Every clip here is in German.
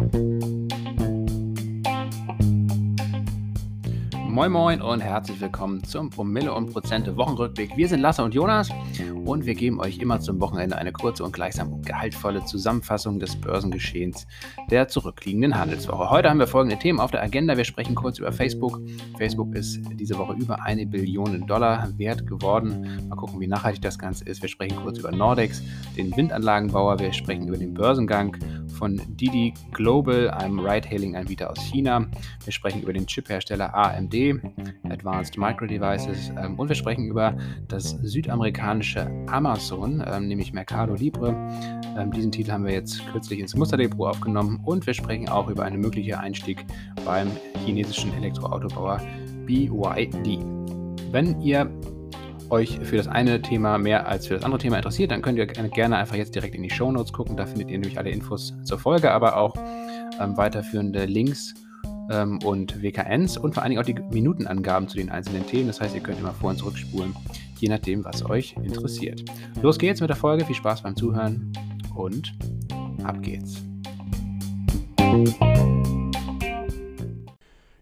Bye. Moin Moin und herzlich willkommen zum Promille und Prozente Wochenrückblick. Wir sind Lasse und Jonas und wir geben euch immer zum Wochenende eine kurze und gleichsam gehaltvolle Zusammenfassung des Börsengeschehens der zurückliegenden Handelswoche. Heute haben wir folgende Themen auf der Agenda. Wir sprechen kurz über Facebook. Facebook ist diese Woche über eine Billion Dollar wert geworden. Mal gucken, wie nachhaltig das Ganze ist. Wir sprechen kurz über Nordex, den Windanlagenbauer. Wir sprechen über den Börsengang von Didi Global, einem Ride-Hailing-Anbieter aus China. Wir sprechen über den Chiphersteller AMD, Advanced Micro Devices, ähm, und wir sprechen über das südamerikanische Amazon, ähm, nämlich Mercado Libre. Ähm, diesen Titel haben wir jetzt kürzlich ins Musterdepot aufgenommen und wir sprechen auch über einen möglichen Einstieg beim chinesischen Elektroautobauer BYD. Wenn ihr euch für das eine Thema mehr als für das andere Thema interessiert, dann könnt ihr gerne einfach jetzt direkt in die Show Notes gucken. Da findet ihr nämlich alle Infos zur Folge, aber auch ähm, weiterführende Links ähm, und WKNs und vor allen Dingen auch die Minutenangaben zu den einzelnen Themen. Das heißt, ihr könnt immer vor- und zurückspulen, je nachdem, was euch interessiert. Los geht's mit der Folge. Viel Spaß beim Zuhören und ab geht's.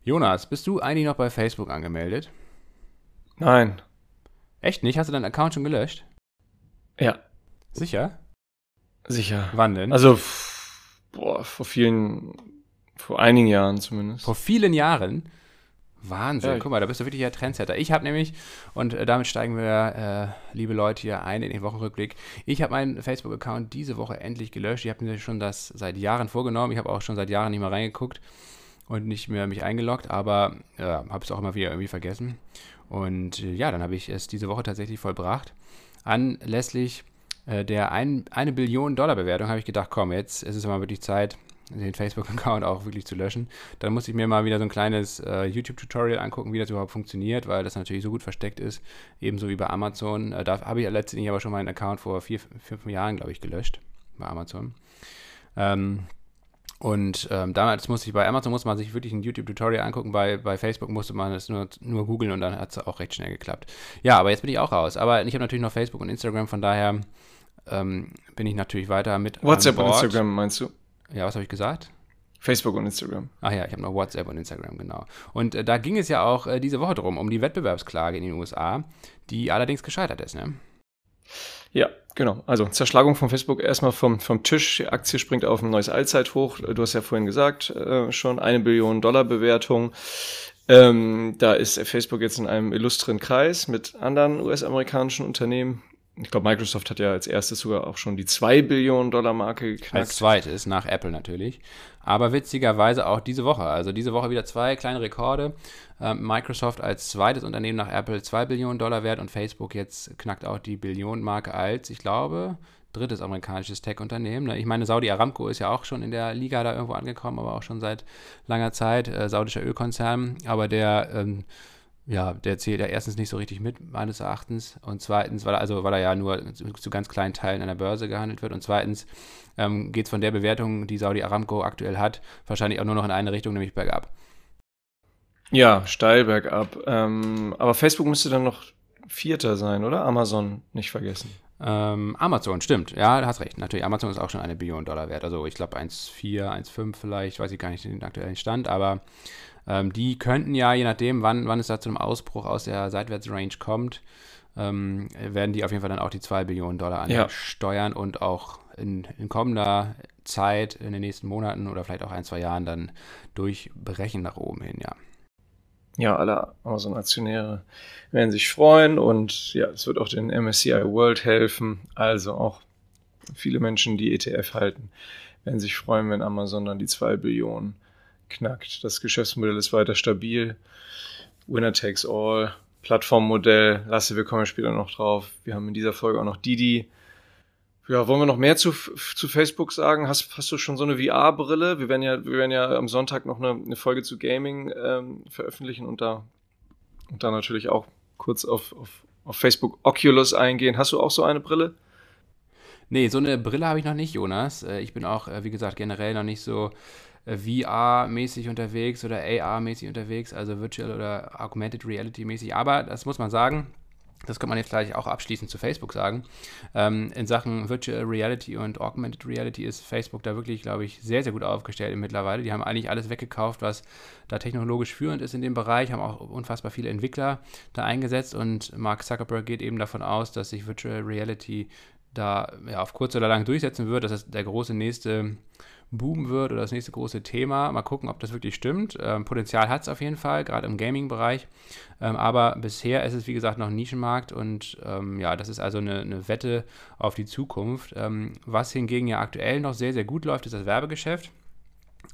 Jonas, bist du eigentlich noch bei Facebook angemeldet? Nein. Echt nicht? Hast du deinen Account schon gelöscht? Ja. Sicher? Sicher. Wann denn? Also, boah, vor vielen, vor einigen Jahren zumindest. Vor vielen Jahren? Wahnsinn, Ja. guck mal, da bist du wirklich der Trendsetter. Ich habe nämlich, und äh, damit steigen wir, äh, liebe Leute, hier ein in den Wochenrückblick. Ich habe meinen Facebook-Account diese Woche endlich gelöscht. Ich habe mir schon das seit Jahren vorgenommen. Ich habe auch schon seit Jahren nicht mehr reingeguckt und nicht mehr mich eingeloggt, aber äh, habe es auch immer wieder irgendwie vergessen. Und äh, ja, dann habe ich es diese Woche tatsächlich vollbracht. Anlässlich äh, der ein, eine Billion Dollar Bewertung habe ich gedacht, komm, jetzt ist es mal wirklich Zeit, den Facebook-Account auch wirklich zu löschen. Dann muss ich mir mal wieder so ein kleines äh, YouTube-Tutorial angucken, wie das überhaupt funktioniert, weil das natürlich so gut versteckt ist, ebenso wie bei Amazon. Äh, da habe ich letztendlich aber schon meinen Account vor vier, fünf Jahren, glaube ich, gelöscht bei Amazon. Ähm, und ähm, damals musste ich bei Amazon muss man sich wirklich ein YouTube-Tutorial angucken, bei, bei Facebook musste man es nur, nur googeln und dann hat es auch recht schnell geklappt. Ja, aber jetzt bin ich auch raus. Aber ich habe natürlich noch Facebook und Instagram, von daher ähm, bin ich natürlich weiter mit. WhatsApp und. Instagram meinst du? Ja, was habe ich gesagt? Facebook und Instagram. Ach ja, ich habe noch WhatsApp und Instagram, genau. Und äh, da ging es ja auch äh, diese Woche drum, um die Wettbewerbsklage in den USA, die allerdings gescheitert ist, ne? Ja, genau. Also Zerschlagung von Facebook erstmal vom, vom Tisch. Die Aktie springt auf ein neues Allzeithoch. Du hast ja vorhin gesagt, äh, schon eine Billion Dollar Bewertung. Ähm, da ist Facebook jetzt in einem illustren Kreis mit anderen US-amerikanischen Unternehmen. Ich glaube, Microsoft hat ja als erstes sogar auch schon die 2 Billionen Dollar Marke geknackt. Als zweites, nach Apple natürlich. Aber witzigerweise auch diese Woche. Also diese Woche wieder zwei kleine Rekorde. Ähm, Microsoft als zweites Unternehmen nach Apple 2 Billionen Dollar wert und Facebook jetzt knackt auch die Billionenmarke als, ich glaube, drittes amerikanisches Tech-Unternehmen. ne? Ich meine, Saudi Aramco ist ja auch schon in der Liga da irgendwo angekommen, aber auch schon seit langer Zeit. Äh, saudischer Ölkonzern. Aber der ähm, ja, der zählt ja erstens nicht so richtig mit, meines Erachtens. Und zweitens, weil er, also, weil er ja nur zu, zu ganz kleinen Teilen an der Börse gehandelt wird. Und zweitens ähm, geht es von der Bewertung, die Saudi Aramco aktuell hat, wahrscheinlich auch nur noch in eine Richtung, nämlich bergab. Ja, steil bergab. Ähm, aber Facebook müsste dann noch Vierter sein, oder? Amazon nicht vergessen. Ähm, Amazon, stimmt. Ja, du hast recht. Natürlich, Amazon ist auch schon eine Billion Dollar wert. Also ich glaube 1,4, 1,5 vielleicht, weiß ich gar nicht den aktuellen Stand, aber ähm, die könnten ja, je nachdem, wann, wann es da zu einem Ausbruch aus der Seitwärtsrange kommt, ähm, werden die auf jeden Fall dann auch die 2 Billionen Dollar Ja. ansteuern und auch in, in kommender Zeit, in den nächsten Monaten oder vielleicht auch ein, zwei Jahren dann durchbrechen nach oben hin, ja. Ja, alle Amazon-Aktionäre werden sich freuen und ja, es wird auch den MSCI World helfen. Also auch viele Menschen, die ETF halten, werden sich freuen, wenn Amazon dann die 2 Billionen knackt. Das Geschäftsmodell ist weiter stabil. Winner takes all. Plattformmodell. Lasse, wir kommen später noch drauf. Wir haben in dieser Folge auch noch Didi. Ja, wollen wir noch mehr zu, zu Facebook sagen? Hast, hast du schon so eine VR-Brille? Wir werden ja, wir werden ja am Sonntag noch eine, eine Folge zu Gaming ähm, veröffentlichen und da, und da natürlich auch kurz auf, auf, auf Facebook Oculus eingehen. Hast du auch so eine Brille? Nee, so eine Brille habe ich noch nicht, Jonas. Äh, Ich bin auch, äh, wie gesagt, generell noch nicht so VR-mäßig unterwegs oder AR-mäßig unterwegs, also Virtual oder Augmented Reality-mäßig. Aber das muss man sagen, das kann man jetzt gleich auch abschließend zu Facebook sagen. Ähm, in Sachen Virtual Reality und Augmented Reality ist Facebook da wirklich, glaube ich, sehr, sehr gut aufgestellt mittlerweile. Die haben eigentlich alles weggekauft, was da technologisch führend ist in dem Bereich, haben auch unfassbar viele Entwickler da eingesetzt und Mark Zuckerberg geht eben davon aus, dass sich Virtual Reality da ja, auf kurz oder lang durchsetzen wird. Das ist der große nächste Boom wird oder das nächste große Thema. Mal gucken, ob das wirklich stimmt. Ähm, Potenzial hat es auf jeden Fall, gerade im Gaming-Bereich. Ähm, aber bisher ist es, wie gesagt, noch Nischenmarkt und ähm, ja, das ist also eine, eine Wette auf die Zukunft. Ähm, was hingegen ja aktuell noch sehr, sehr gut läuft, ist das Werbegeschäft.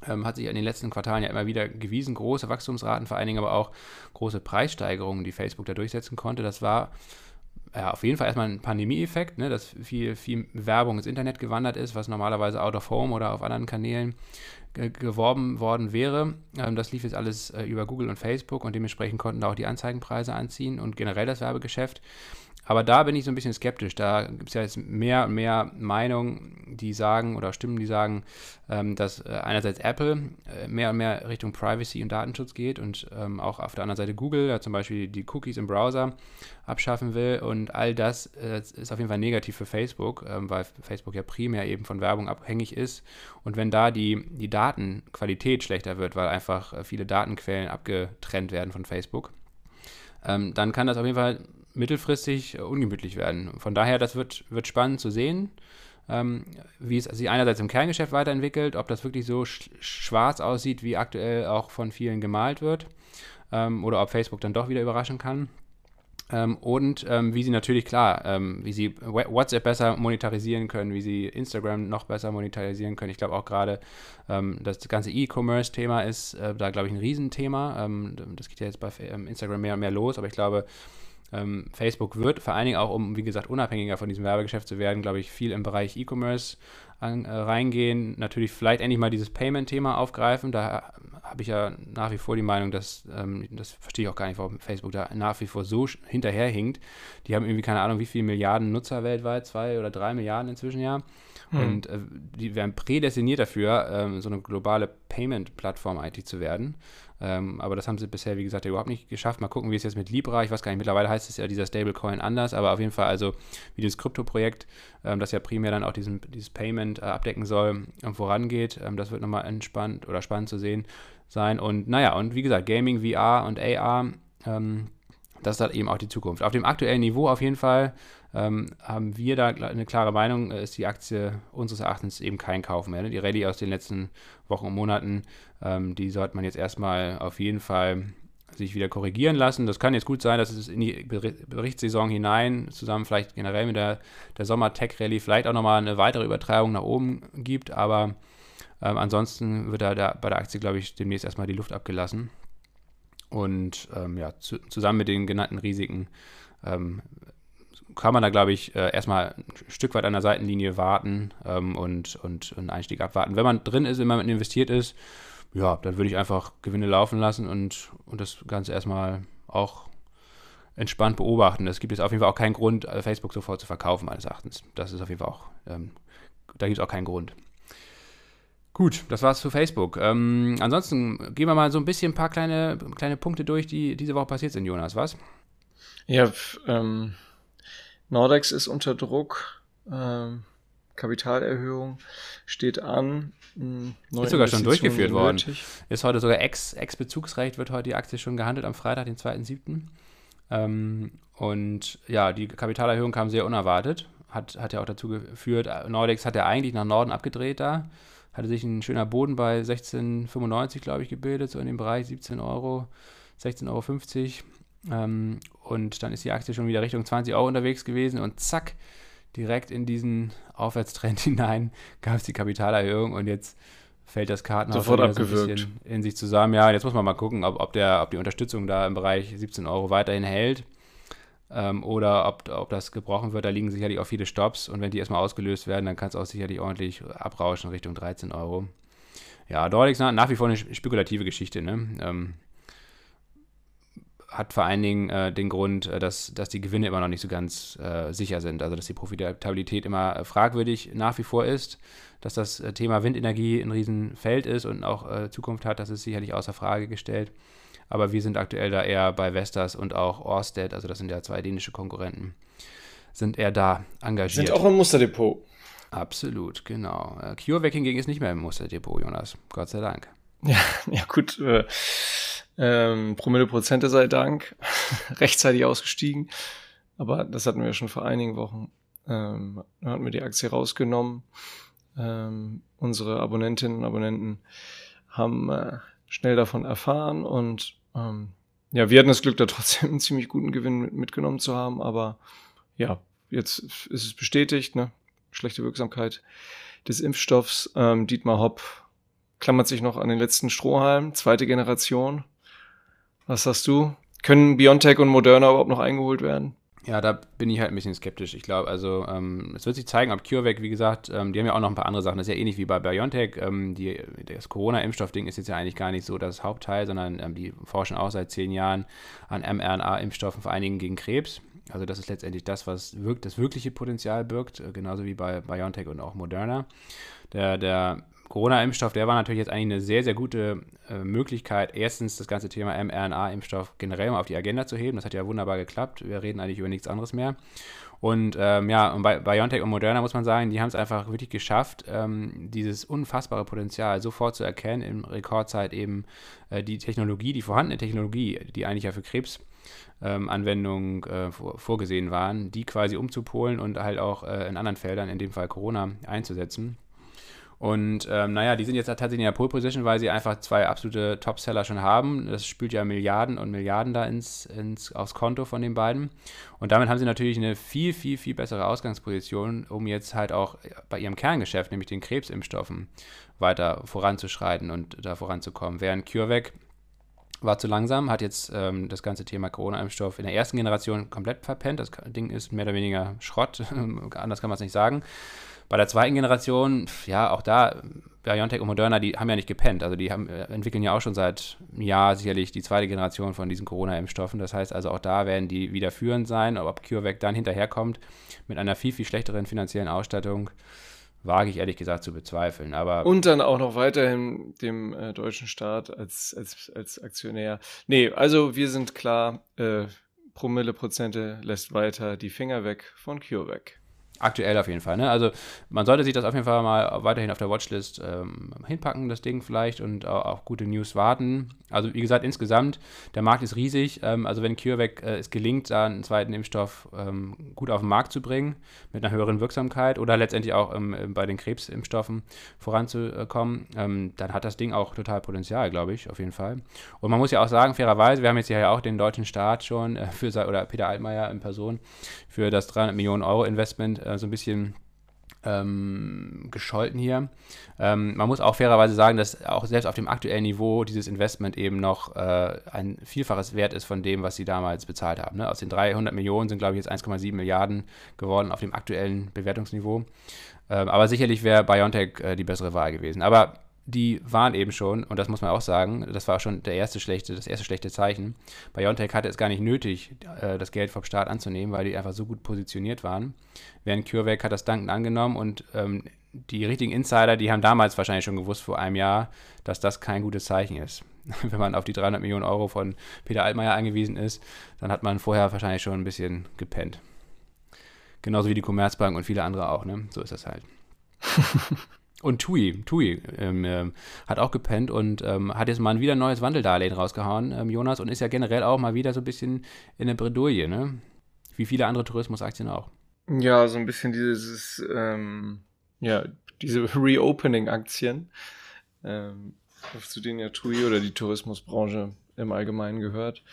Ähm, hat sich in den letzten Quartalen ja immer wieder gewiesen. Große Wachstumsraten, vor allen Dingen aber auch große Preissteigerungen, die Facebook da durchsetzen konnte. Das war ja, auf jeden Fall erstmal ein Pandemie-Effekt, ne, dass viel, viel Werbung ins Internet gewandert ist, was normalerweise out of home oder auf anderen Kanälen geworben worden wäre. Ähm, das lief jetzt alles äh, über Google und Facebook und dementsprechend konnten da auch die Anzeigenpreise anziehen und generell das Werbegeschäft. Aber da bin ich so ein bisschen skeptisch. Da gibt es ja jetzt mehr und mehr Meinungen, die sagen oder Stimmen, die sagen, ähm, dass äh, einerseits Apple äh, mehr und mehr Richtung Privacy und Datenschutz geht und ähm, auch auf der anderen Seite Google, ja, zum Beispiel die Cookies im Browser abschaffen will. Und all das äh, ist auf jeden Fall negativ für Facebook, ähm, weil Facebook ja primär eben von Werbung abhängig ist. Und wenn da die, die Datenqualität schlechter wird, weil einfach äh, viele Datenquellen abgetrennt werden von Facebook, ähm, dann kann das auf jeden Fall mittelfristig ungemütlich werden. Von daher, das wird, wird spannend zu sehen, ähm, wie es sich einerseits im Kerngeschäft weiterentwickelt, ob das wirklich so sch schwarz aussieht, wie aktuell auch von vielen gemalt wird, ähm, oder ob Facebook dann doch wieder überraschen kann. Ähm, und ähm, wie sie natürlich, klar, ähm, wie sie WhatsApp besser monetarisieren können, wie sie Instagram noch besser monetarisieren können. Ich glaube auch gerade ähm, das ganze E-Commerce-Thema ist äh, da, glaube ich, ein Riesenthema. Ähm, das geht ja jetzt bei ähm, Instagram mehr und mehr los, aber ich glaube, ähm, Facebook wird vor allen Dingen auch, um, wie gesagt, unabhängiger von diesem Werbegeschäft zu werden, glaube ich, viel im Bereich E-Commerce äh, reingehen. Natürlich vielleicht endlich mal dieses Payment-Thema aufgreifen. Da habe ich ja nach wie vor die Meinung, dass, ähm, das verstehe ich auch gar nicht, warum Facebook da nach wie vor so hinterherhinkt. Die haben irgendwie keine Ahnung, wie viele Milliarden Nutzer weltweit, zwei oder drei Milliarden inzwischen ja. Hm. Und äh, die werden prädestiniert dafür, ähm, so eine globale Payment-Plattform IT zu werden. Ähm, aber das haben sie bisher, wie gesagt, überhaupt nicht geschafft. Mal gucken, wie es jetzt mit Libra, ich weiß gar nicht, mittlerweile heißt es ja dieser Stablecoin anders, aber auf jeden Fall also wie dieses Krypto-Projekt, ähm, das ja primär dann auch diesen, dieses Payment äh, abdecken soll, ähm, vorangeht. Ähm, das wird nochmal entspannt oder spannend zu sehen sein. Und naja, und wie gesagt, Gaming, VR und AR, ähm, das ist halt eben auch die Zukunft. Auf dem aktuellen Niveau auf jeden Fall ähm, haben wir da eine klare Meinung, äh, ist die Aktie unseres Erachtens eben kein Kauf mehr. Ne? Die Rallye aus den letzten Wochen und Monaten, ähm, die sollte man jetzt erstmal auf jeden Fall sich wieder korrigieren lassen. Das kann jetzt gut sein, dass es in die Berichtssaison hinein, zusammen vielleicht generell mit der, der Sommer-Tech-Rallye, vielleicht auch nochmal eine weitere Übertreibung nach oben gibt, aber ähm, ansonsten wird da der, bei der Aktie, glaube ich, demnächst erstmal die Luft abgelassen. Und ähm, ja, zu, zusammen mit den genannten Risiken ähm, kann man da, glaube ich, äh, erstmal ein Stück weit an der Seitenlinie warten ähm, und, und einen Einstieg abwarten. Wenn man drin ist, wenn man investiert ist, ja, dann würde ich einfach Gewinne laufen lassen und, und das Ganze erstmal auch entspannt beobachten. Es gibt jetzt auf jeden Fall auch keinen Grund, äh, Facebook sofort zu verkaufen, meines Erachtens. Das ist auf jeden Fall auch, ähm, da gibt es auch keinen Grund. Gut, das war's zu Facebook. Ähm, ansonsten gehen wir mal so ein bisschen ein paar kleine, kleine Punkte durch, die diese Woche passiert sind, Jonas, was? Ja, ähm, Nordex ist unter Druck. Ähm, Kapitalerhöhung steht an. Hm, ist sogar schon durchgeführt worden. Ist heute sogar Ex-Bezugsrecht, wird heute die Aktie schon gehandelt am Freitag, den 2.7. Ähm, und ja, die Kapitalerhöhung kam sehr unerwartet. Hat, hat ja auch dazu geführt, Nordex hat ja eigentlich nach Norden abgedreht da. Hatte sich ein schöner Boden bei 16,95, glaube ich, gebildet, so in dem Bereich 17 Euro, 16,50 Euro. Ähm, und dann ist die Aktie schon wieder Richtung 20 Euro unterwegs gewesen und zack, direkt in diesen Aufwärtstrend hinein gab es die Kapitalerhöhung und jetzt fällt das Kartenhaus Sofort abgewürgt. So in sich zusammen. Ja, jetzt muss man mal gucken, ob, ob, der, ob die Unterstützung da im Bereich 17 Euro weiterhin hält ähm, oder ob, ob das gebrochen wird. Da liegen sicherlich auch viele Stops und wenn die erstmal ausgelöst werden, dann kann es auch sicherlich ordentlich abrauschen Richtung 13 Euro. Ja, Dorlix nach wie vor eine spekulative Geschichte. Ne? Ähm, hat vor allen Dingen äh, den Grund, äh, dass, dass die Gewinne immer noch nicht so ganz äh, sicher sind. Also dass die Profitabilität immer äh, fragwürdig nach wie vor ist, dass das äh, Thema Windenergie ein Riesenfeld ist und auch Zukunft hat, das ist sicherlich außer Frage gestellt. Aber wir sind aktuell da eher bei Vestas und auch Orsted, also das sind ja zwei dänische Konkurrenten, sind eher da engagiert. Sind auch im Musterdepot. Absolut, genau. Äh, CureVac hingegen ist nicht mehr im Musterdepot, Jonas. Gott sei Dank. Ja, ja gut. Äh, ähm, Promille Prozente sei Dank. Rechtzeitig ausgestiegen. Aber das hatten wir schon vor einigen Wochen. Ähm, dann hatten wir die Aktie rausgenommen. Ähm, unsere Abonnentinnen und Abonnenten haben äh, schnell davon erfahren und ähm, ja, wir hatten das Glück, da trotzdem einen ziemlich guten Gewinn mitgenommen zu haben, aber ja, jetzt ist es bestätigt, ne? Schlechte Wirksamkeit des Impfstoffs. Ähm, Dietmar Hopp klammert sich noch an den letzten Strohhalm, zweite Generation. Was sagst du? Können BioNTech und Moderna überhaupt noch eingeholt werden? Ja, da bin ich halt ein bisschen skeptisch. Ich glaube, also ähm, es wird sich zeigen, ob CureVac, wie gesagt, ähm, die haben ja auch noch ein paar andere Sachen. Das ist ja ähnlich wie bei BioNTech. Ähm, die, das Corona-Impfstoff-Ding ist jetzt ja eigentlich gar nicht so das Hauptteil, sondern ähm, die forschen auch seit zehn Jahren an mRNA-Impfstoffen, vor allen Dingen gegen Krebs. Also das ist letztendlich das, was wirkt, das wirkliche Potenzial birgt, äh, genauso wie bei BioNTech und auch Moderna. Der, der Corona-Impfstoff, der war natürlich jetzt eigentlich eine sehr, sehr gute äh, Möglichkeit, erstens das ganze Thema mRNA-Impfstoff generell mal auf die Agenda zu heben. Das hat ja wunderbar geklappt. Wir reden eigentlich über nichts anderes mehr. Und ähm, ja, und bei BioNTech und Moderna muss man sagen, die haben es einfach wirklich geschafft, ähm, dieses unfassbare Potenzial sofort zu erkennen, in Rekordzeit eben äh, die Technologie, die vorhandene Technologie, die eigentlich ja für Krebsanwendungen ähm, äh, vor, vorgesehen waren, die quasi umzupolen und halt auch äh, in anderen Feldern, in dem Fall Corona, einzusetzen. Und ähm, naja, die sind jetzt tatsächlich in der Pole Position, weil sie einfach zwei absolute Topseller schon haben. Das spült ja Milliarden und Milliarden da ins, ins, aufs Konto von den beiden. Und damit haben sie natürlich eine viel, viel, viel bessere Ausgangsposition, um jetzt halt auch bei ihrem Kerngeschäft, nämlich den Krebsimpfstoffen, weiter voranzuschreiten und da voranzukommen. Während CureVac war zu langsam, hat jetzt ähm, das ganze Thema Corona-Impfstoff in der ersten Generation komplett verpennt. Das Ding ist mehr oder weniger Schrott, anders kann man es nicht sagen. Bei der zweiten Generation, ja, auch da, BioNTech und Moderna, die haben ja nicht gepennt. Also die haben, äh, entwickeln ja auch schon seit einem Jahr sicherlich die zweite Generation von diesen Corona-Impfstoffen. Das heißt also auch da werden die wieder führend sein. Ob CureVac dann hinterherkommt mit einer viel, viel schlechteren finanziellen Ausstattung, wage ich ehrlich gesagt zu bezweifeln. Aber und dann auch noch weiterhin dem äh, deutschen Staat als, als, als Aktionär. Nee, also wir sind klar, äh, Promille-Prozente lässt weiter die Finger weg von CureVac. Aktuell auf jeden Fall. Ne? Also man sollte sich das auf jeden Fall mal weiterhin auf der Watchlist ähm, hinpacken, das Ding vielleicht, und auch auf gute News warten. Also wie gesagt, insgesamt, der Markt ist riesig. Ähm, also wenn CureVac äh, es gelingt, da einen zweiten Impfstoff ähm, gut auf den Markt zu bringen, mit einer höheren Wirksamkeit oder letztendlich auch ähm, bei den Krebsimpfstoffen voranzukommen, ähm, dann hat das Ding auch total Potenzial, glaube ich, auf jeden Fall. Und man muss ja auch sagen, fairerweise, wir haben jetzt ja auch den deutschen Staat schon äh, für, oder Peter Altmaier in Person für das 300 Millionen Euro Investment äh, so ein bisschen ähm, gescholten hier. Ähm, man muss auch fairerweise sagen, dass auch selbst auf dem aktuellen Niveau dieses Investment eben noch äh, ein Vielfaches wert ist von dem, was sie damals bezahlt haben. Ne? Aus den 300 Millionen sind, glaube ich, jetzt 1,7 Milliarden geworden auf dem aktuellen Bewertungsniveau. Ähm, aber sicherlich wäre BioNTech äh, die bessere Wahl gewesen. Aber die waren eben schon, und das muss man auch sagen, das war schon der erste schlechte, das erste schlechte Zeichen. BioNTech hatte es gar nicht nötig, äh, das Geld vom Staat anzunehmen, weil die einfach so gut positioniert waren. Während CureVac hat das dankend angenommen und ähm, die richtigen Insider, die haben damals wahrscheinlich schon gewusst, vor einem Jahr, dass das kein gutes Zeichen ist. Wenn man auf die 300 Millionen Euro von Peter Altmaier angewiesen ist, dann hat man vorher wahrscheinlich schon ein bisschen gepennt. Genauso wie die Commerzbank und viele andere auch, ne? So ist das halt. Und Tui, Tui ähm, äh, hat auch gepennt und ähm, hat jetzt mal wieder ein neues Wandeldarlehen rausgehauen, ähm, Jonas, und ist ja generell auch mal wieder so ein bisschen in der Bredouille, ne? Wie viele andere Tourismusaktien auch. Ja, so ein bisschen dieses, ähm, ja, diese Reopening-Aktien, ähm, zu denen ja TUI oder die Tourismusbranche im Allgemeinen gehört.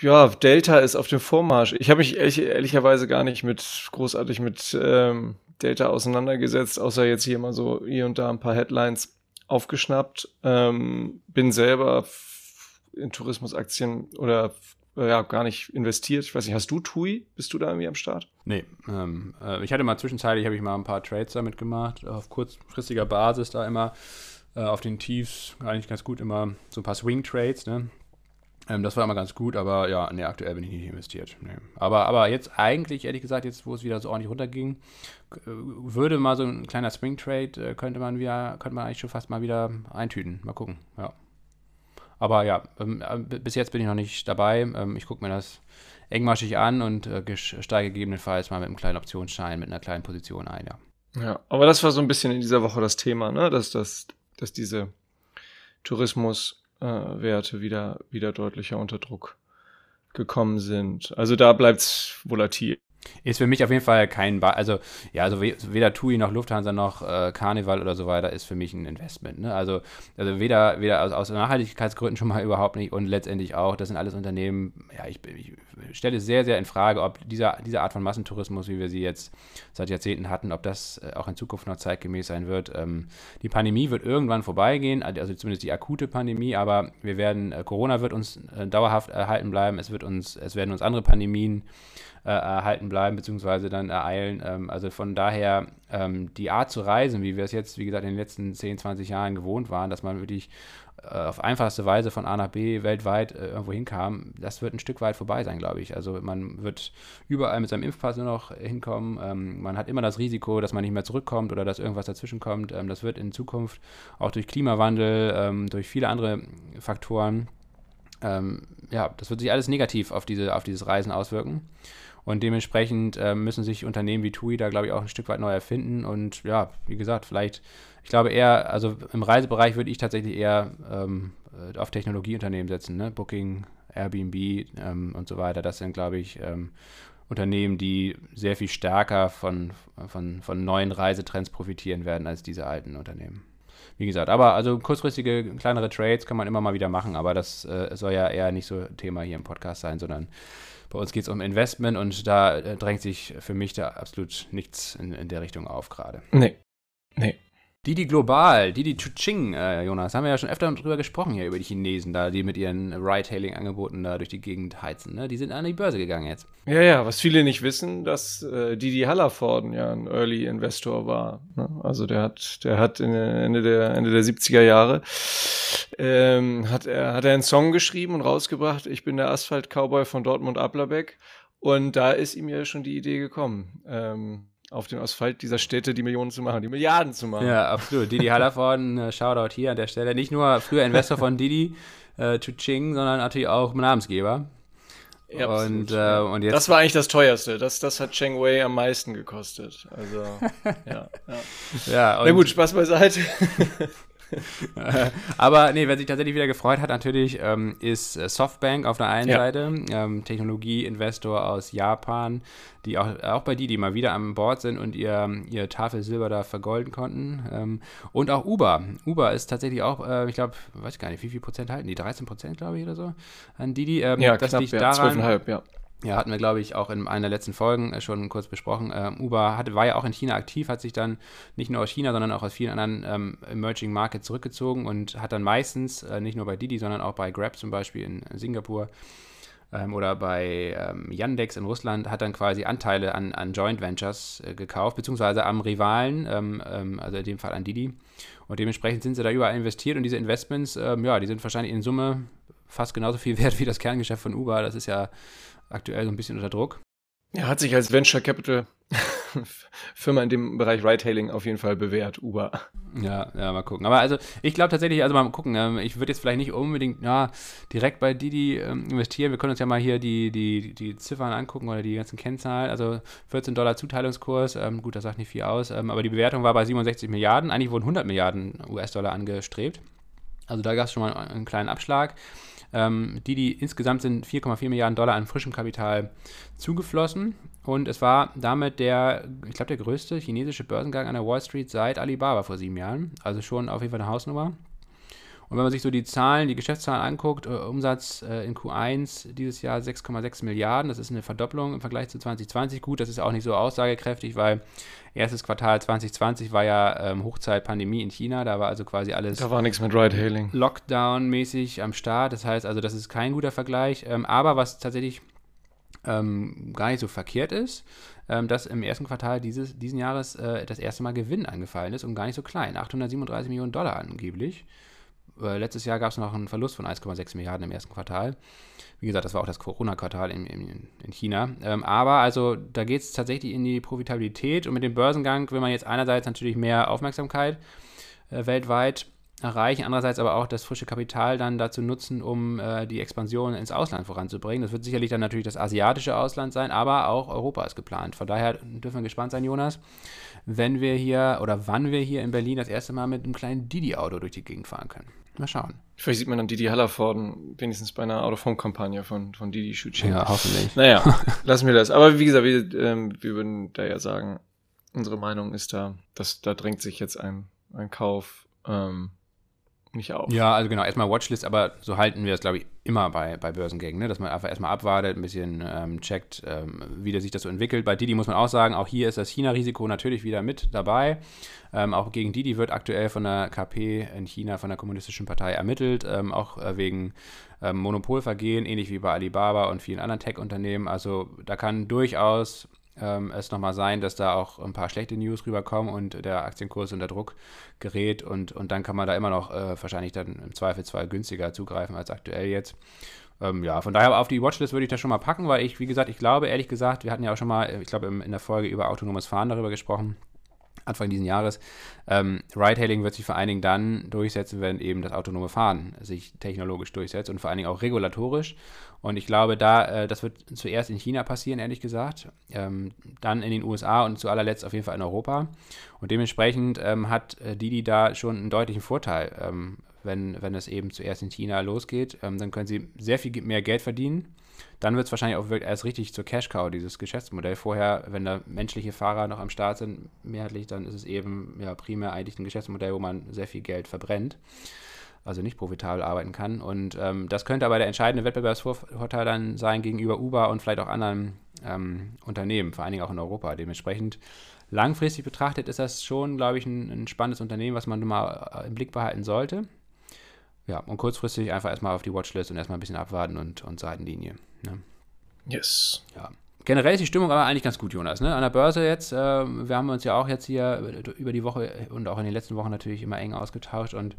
Ja, Delta ist auf dem Vormarsch. Ich habe mich ehrlich, ehrlicherweise gar nicht mit großartig mit ähm, Delta auseinandergesetzt, außer jetzt hier mal so hier und da ein paar Headlines aufgeschnappt. Ähm, bin selber in Tourismusaktien oder äh, ja, gar nicht investiert. Ich weiß nicht, hast du TUI? Bist du da irgendwie am Start? Nee, ähm, äh, ich hatte mal zwischenzeitlich, habe ich mal ein paar Trades damit gemacht, auf kurzfristiger Basis da immer, äh, auf den Tiefs eigentlich ganz gut immer so ein paar Swing-Trades, ne? Ähm, das war immer ganz gut, aber ja, nee, aktuell bin ich nicht investiert. Nee. Aber, aber jetzt eigentlich, ehrlich gesagt, jetzt wo es wieder so ordentlich runterging, würde mal so ein kleiner Swing Trade, äh, könnte man wieder, könnte man eigentlich schon fast mal wieder eintüten. Mal gucken, ja. Aber ja, ähm, äh, bis jetzt bin ich noch nicht dabei. Ähm, ich gucke mir das engmaschig an und äh, steige gegebenenfalls mal mit einem kleinen Optionsschein, mit einer kleinen Position ein, ja. Ja, aber das war so ein bisschen in dieser Woche das Thema, ne? dass, dass, dass diese Tourismuswerte äh, wieder, wieder deutlicher unter Druck gekommen sind. Also da bleibt es volatil. Ist für mich auf jeden Fall kein, ba also ja, also weder TUI noch Lufthansa noch äh, Carnival oder so weiter ist für mich ein Investment. Ne? Also, also weder, weder aus, aus, Nachhaltigkeitsgründen schon mal überhaupt nicht und letztendlich auch, das sind alles Unternehmen, ja, ich, ich stelle sehr, sehr in Frage, ob dieser, diese Art von Massentourismus, wie wir sie jetzt seit Jahrzehnten hatten, ob das äh, auch in Zukunft noch zeitgemäß sein wird. Ähm, die Pandemie wird irgendwann vorbeigehen, also zumindest die akute Pandemie, aber wir werden, äh, Corona wird uns äh, dauerhaft erhalten bleiben, es wird uns, es werden uns andere Pandemien äh, erhalten bleiben, beziehungsweise dann ereilen. Ähm, also von daher ähm, die Art zu reisen, wie wir es jetzt, wie gesagt, in den letzten 10, 20 Jahren gewohnt waren, dass man wirklich äh, auf einfachste Weise von A nach B weltweit äh, irgendwo hinkam, das wird ein Stück weit vorbei sein, glaube ich. Also man wird überall mit seinem Impfpass nur noch hinkommen. Ähm, man hat immer das Risiko, dass man nicht mehr zurückkommt oder dass irgendwas dazwischen kommt. Ähm, das wird in Zukunft auch durch Klimawandel, ähm, durch viele andere Faktoren, ähm, ja, das wird sich alles negativ auf, diese, auf dieses Reisen auswirken. Und dementsprechend äh, müssen sich Unternehmen wie TUI da, glaube ich, auch ein Stück weit neu erfinden. Und ja, wie gesagt, vielleicht, ich glaube eher, also im Reisebereich würde ich tatsächlich eher ähm, äh, auf Technologieunternehmen setzen, ne? Booking, Airbnb ähm, und so weiter. Das sind, glaube ich, ähm, Unternehmen, die sehr viel stärker von, von, von neuen Reisetrends profitieren werden als diese alten Unternehmen. Wie gesagt, aber also kurzfristige, kleinere Trades kann man immer mal wieder machen, aber das äh, soll ja eher nicht so Thema hier im Podcast sein, sondern bei uns geht es um Investment und da äh, drängt sich für mich da absolut nichts in, in der Richtung auf gerade. Nee. Nee. Didi Global, Didi Chuching, äh, Jonas, haben wir ja schon öfter drüber gesprochen hier über die Chinesen, da die mit ihren Ride-Hailing-Angeboten da durch die Gegend heizen. Ne? Die sind an die Börse gegangen jetzt. Ja, ja, was viele nicht wissen, dass äh, Didi Hallervorden ja ein Early Investor war. Ne? Also der hat, der hat Ende der, Ende der 70er Jahre ähm, hat, er, hat er einen Song geschrieben und rausgebracht, ich bin der Asphalt-Cowboy von Dortmund Ablerbeck. Und da ist ihm ja schon die Idee gekommen. Ähm, auf dem Asphalt dieser Städte die Millionen zu machen, die Milliarden zu machen. Ja, absolut. Didi Hallervorden, äh, Shoutout hier an der Stelle. Nicht nur früher Investor von Didi, äh, Ching, sondern natürlich auch Namensgeber. Ja, und, äh, und jetzt das war eigentlich das teuerste. Das, das hat Cheng Wei am meisten gekostet. Also, ja. ja. ja Na gut, Spaß beiseite. Aber nee, wer sich tatsächlich wieder gefreut hat, natürlich ähm, ist äh, Softbank auf der einen ja. Seite, ähm, Technologieinvestor aus Japan, die auch, auch bei die, die mal wieder an Bord sind und ihr, ihr Tafel Silber da vergolden konnten. Ähm, und auch Uber. Uber ist tatsächlich auch, äh, ich glaube, weiß gar nicht, wie viel Prozent halten die? 13 Prozent, glaube ich, oder so an Didi. Ähm, ja, das knapp, liegt ja, daran, 12,5, ja. Ja, hatten wir, glaube ich, auch in einer der letzten Folgen äh, schon kurz besprochen. Ähm, Uber hatte, war ja auch in China aktiv, hat sich dann nicht nur aus China, sondern auch aus vielen anderen ähm, Emerging Markets zurückgezogen und hat dann meistens, äh, nicht nur bei Didi, sondern auch bei Grab zum Beispiel in Singapur ähm, oder bei ähm, Yandex in Russland, hat dann quasi Anteile an, an Joint Ventures äh, gekauft, beziehungsweise am Rivalen, ähm, ähm, also in dem Fall an Didi. Und dementsprechend sind sie da überall investiert und diese Investments, ja, die sind wahrscheinlich in Summe fast genauso viel wert wie das Kerngeschäft von Uber. Das ist ja aktuell so ein bisschen unter Druck. Er hat sich als Venture Capital Firma in dem Bereich Ride-Hailing auf jeden Fall bewährt, Uber. Ja, ja, mal gucken. Aber also, ich glaube tatsächlich, also mal gucken, ähm, ich würde jetzt vielleicht nicht unbedingt ja, direkt bei Didi ähm, investieren. Wir können uns ja mal hier die, die, die Ziffern angucken oder die ganzen Kennzahlen. Also 14 Dollar Zuteilungskurs, ähm, gut, das sagt nicht viel aus, ähm, aber die Bewertung war bei 67 Milliarden. Eigentlich wurden 100 Milliarden US-Dollar angestrebt. Also da gab es schon mal einen kleinen Abschlag. Ähm, die, die insgesamt sind 4,4 Milliarden Dollar an frischem Kapital zugeflossen. Und es war damit der, ich glaube, der größte chinesische Börsengang an der Wall Street seit Alibaba vor sieben Jahren. Also schon auf jeden Fall eine Hausnummer. Und wenn man sich so die Zahlen, die Geschäftszahlen anguckt, äh, Umsatz äh, in Q1 dieses Jahr 6,6 Milliarden, das ist eine Verdopplung im Vergleich zu 2020. Gut, das ist auch nicht so aussagekräftig, weil erstes Quartal 2020 war ja ähm, Hochzeit Pandemie in China, da war also quasi alles da war nichts mit Ride-Hailing. Lockdown-mäßig am Start. Das heißt also, das ist kein guter Vergleich. Ähm, aber was tatsächlich ähm, gar nicht so verkehrt ist, ähm, dass im ersten Quartal dieses diesen Jahres äh, das erste Mal Gewinn angefallen ist und gar nicht so klein. 837 Millionen Dollar angeblich. Äh, letztes Jahr gab es noch einen Verlust von 1,6 Milliarden im ersten Quartal. Wie gesagt, das war auch das Corona-Quartal in, in, in, China. Ähm, aber also da geht es tatsächlich in die Profitabilität und mit dem Börsengang will man jetzt einerseits natürlich mehr Aufmerksamkeit äh, weltweit erreichen, andererseits aber auch das frische Kapital dann dazu nutzen, um äh, die Expansion ins Ausland voranzubringen. Das wird sicherlich dann natürlich das asiatische Ausland sein, aber auch Europa ist geplant. Von daher dürfen wir gespannt sein, Jonas, wenn wir hier oder wann wir hier in Berlin das erste Mal mit einem kleinen Didi-Auto durch die Gegend fahren können. Mal schauen. Vielleicht sieht man dann Didi Hallervorden wenigstens bei einer Out-of-Home-Kampagne von, von Didi Schuchin. Ja, hoffentlich. Naja, lassen wir das. Aber wie gesagt, wir, ähm, wir würden da ja sagen, unsere Meinung ist da, dass da drängt sich jetzt ein, ein Kauf ähm, nicht auf. Ja, also genau, erstmal Watchlist, aber so halten wir es, glaube ich, immer bei, bei Börsengängen, ne? dass man einfach erstmal abwartet, ein bisschen ähm, checkt, ähm, wie sich das so entwickelt. Bei Didi muss man auch sagen, auch hier ist das China-Risiko natürlich wieder mit dabei. Ähm, auch gegen Didi wird aktuell von der KP in China, von der Kommunistischen Partei ermittelt, ähm, auch äh, wegen ähm, Monopolvergehen, ähnlich wie bei Alibaba und vielen anderen Tech-Unternehmen. Also da kann durchaus ähm, es nochmal sein, dass da auch ein paar schlechte News rüberkommen und der Aktienkurs unter Druck gerät und, und dann kann man da immer noch äh, wahrscheinlich dann im Zweifelsfall günstiger zugreifen als aktuell jetzt. Ähm, ja, von daher auf die Watchlist würde ich das schon mal packen, weil ich, wie gesagt, ich glaube, ehrlich gesagt, wir hatten ja auch schon mal, ich glaube, in der Folge über autonomes Fahren darüber gesprochen, Anfang dieses Jahres. Ähm, Ride-Hailing wird sich vor allen Dingen dann durchsetzen, wenn eben das autonome Fahren sich technologisch durchsetzt und vor allen Dingen auch regulatorisch. Und ich glaube, da, äh, das wird zuerst in China passieren, ehrlich gesagt, ähm, dann in den USA und zu allerletzt auf jeden Fall in Europa. Und dementsprechend ähm, hat äh, Didi da schon einen deutlichen Vorteil, ähm, wenn, wenn es eben zuerst in China losgeht. Ähm, dann können sie sehr viel mehr Geld verdienen dann wird es wahrscheinlich auch erst richtig zur Cash-Cow, dieses Geschäftsmodell. Vorher, wenn da menschliche Fahrer noch am Start sind, mehrheitlich, dann ist es eben ja, primär eigentlich ein Geschäftsmodell, wo man sehr viel Geld verbrennt, also nicht profitabel arbeiten kann. Und ähm, das könnte aber der entscheidende Wettbewerbsvorteil dann sein gegenüber Uber und vielleicht auch anderen ähm, Unternehmen, vor allen Dingen auch in Europa. Dementsprechend langfristig betrachtet ist das schon, glaube ich, ein, ein spannendes Unternehmen, was man mal im Blick behalten sollte. Ja, und kurzfristig einfach erstmal auf die Watchlist und erstmal ein bisschen abwarten und, und Seitenlinie. Ne? Yes. Ja. Generell ist die Stimmung aber eigentlich ganz gut, Jonas. Ne? An der Börse jetzt, äh, wir haben uns ja auch jetzt hier über die Woche und auch in den letzten Wochen natürlich immer eng ausgetauscht und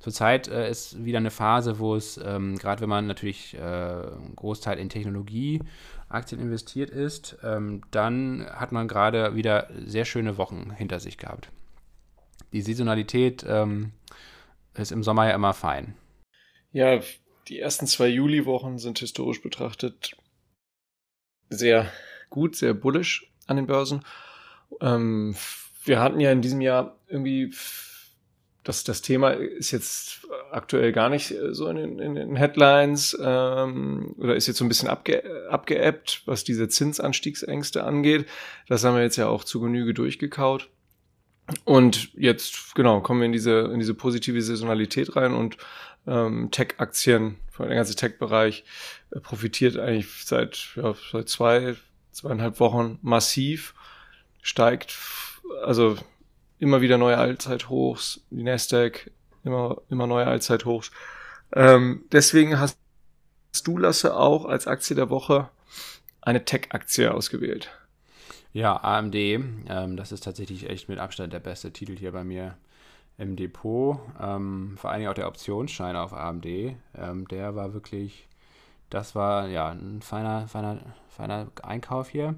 zurzeit äh, ist wieder eine Phase, wo es, ähm, gerade wenn man natürlich äh, einen Großteil in Technologieaktien investiert ist, ähm, dann hat man gerade wieder sehr schöne Wochen hinter sich gehabt. Die Saisonalität ähm, ist im Sommer ja immer fein. Ja, die ersten zwei Juli-Wochen sind historisch betrachtet sehr gut, sehr bullish an den Börsen. Ähm, wir hatten ja in diesem Jahr irgendwie, das, das Thema ist jetzt aktuell gar nicht so in den, in den Headlines ähm, oder ist jetzt so ein bisschen abge, abgeebbt, was diese Zinsanstiegsängste angeht. Das haben wir jetzt ja auch zu Genüge durchgekaut. Und jetzt, genau, kommen wir in diese, in diese positive Saisonalität rein und ähm, Tech-Aktien, der ganze Tech-Bereich äh, profitiert eigentlich seit, ja, seit zwei, zweieinhalb Wochen massiv, steigt, also immer wieder neue Allzeithochs, die Nasdaq, immer, immer neue Allzeithochs. Ähm, deswegen hast du, Lasse, auch als Aktie der Woche eine Tech-Aktie ausgewählt. Ja, AMD, ähm, das ist tatsächlich echt mit Abstand der beste Titel hier bei mir im Depot. Ähm, vor allen Dingen auch der Optionsschein auf AMD, ähm, der war wirklich, das war ja ein feiner, feiner, feiner Einkauf hier.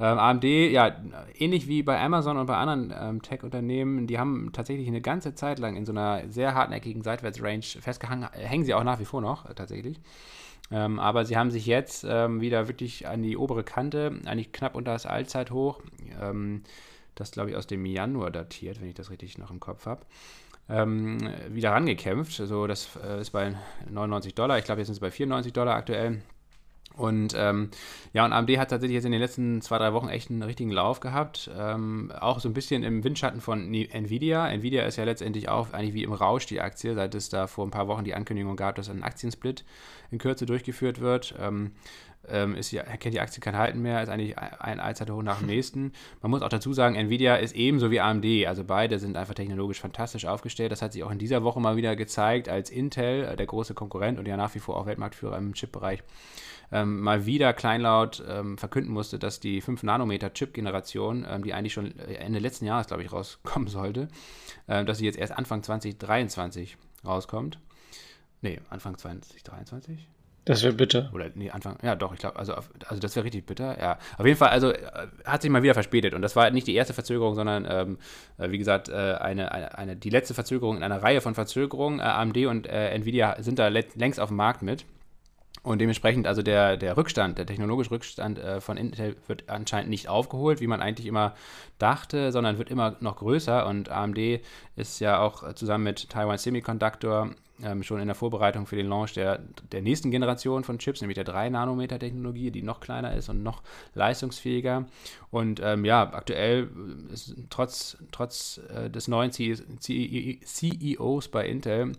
Ähm, AMD, ja, ähnlich wie bei Amazon und bei anderen ähm, Tech-Unternehmen, die haben tatsächlich eine ganze Zeit lang in so einer sehr hartnäckigen Seitwärtsrange festgehangen, hängen sie auch nach wie vor noch äh, tatsächlich. Ähm, aber sie haben sich jetzt ähm, wieder wirklich an die obere Kante, eigentlich knapp unter das Allzeithoch, ähm, das glaube ich aus dem Januar datiert, wenn ich das richtig noch im Kopf habe, ähm, wieder rangekämpft. Also das äh, ist bei 99 Dollar, ich glaube jetzt sind es bei 94 Dollar aktuell. Und ähm, ja, und AMD hat tatsächlich jetzt in den letzten zwei, drei Wochen echt einen richtigen Lauf gehabt. Ähm, auch so ein bisschen im Windschatten von Nvidia. Nvidia ist ja letztendlich auch eigentlich wie im Rausch die Aktie, seit es da vor ein paar Wochen die Ankündigung gab, dass ein Aktiensplit in Kürze durchgeführt wird. Ähm, ähm, ist ja, kennt die Aktie kein Halten mehr, ist eigentlich ein Allzeithoch nach dem nächsten. Man muss auch dazu sagen, Nvidia ist ebenso wie AMD, also beide sind einfach technologisch fantastisch aufgestellt. Das hat sich auch in dieser Woche mal wieder gezeigt, als Intel, äh, der große Konkurrent und ja nach wie vor auch Weltmarktführer im Chip-Bereich, ähm, mal wieder kleinlaut ähm, verkünden musste, dass die 5-Nanometer-Chip-Generation, ähm, die eigentlich schon Ende letzten Jahres, glaube ich, rauskommen sollte, äh, dass sie jetzt erst Anfang 2023 rauskommt. Nee, Anfang 2023? Das wäre bitter. Oder nee, Anfang, ja doch, ich glaube, also, also das wäre richtig bitter, ja. Auf jeden Fall, also äh, hat sich mal wieder verspätet und das war nicht die erste Verzögerung, sondern ähm, äh, wie gesagt, äh, eine, eine, eine, die letzte Verzögerung in einer Reihe von Verzögerungen. Äh, AMD und äh, Nvidia sind da längst auf dem Markt mit. Und dementsprechend, also der, der Rückstand, der technologische Rückstand äh, von Intel wird anscheinend nicht aufgeholt, wie man eigentlich immer dachte, sondern wird immer noch größer. Und AMD ist ja auch zusammen mit Taiwan Semiconductor ähm, schon in der Vorbereitung für den Launch der, der nächsten Generation von Chips, nämlich der 3-Nanometer-Technologie, die noch kleiner ist und noch leistungsfähiger. Und ähm, ja, aktuell ist trotz, trotz äh, des neuen CEOs bei Intel,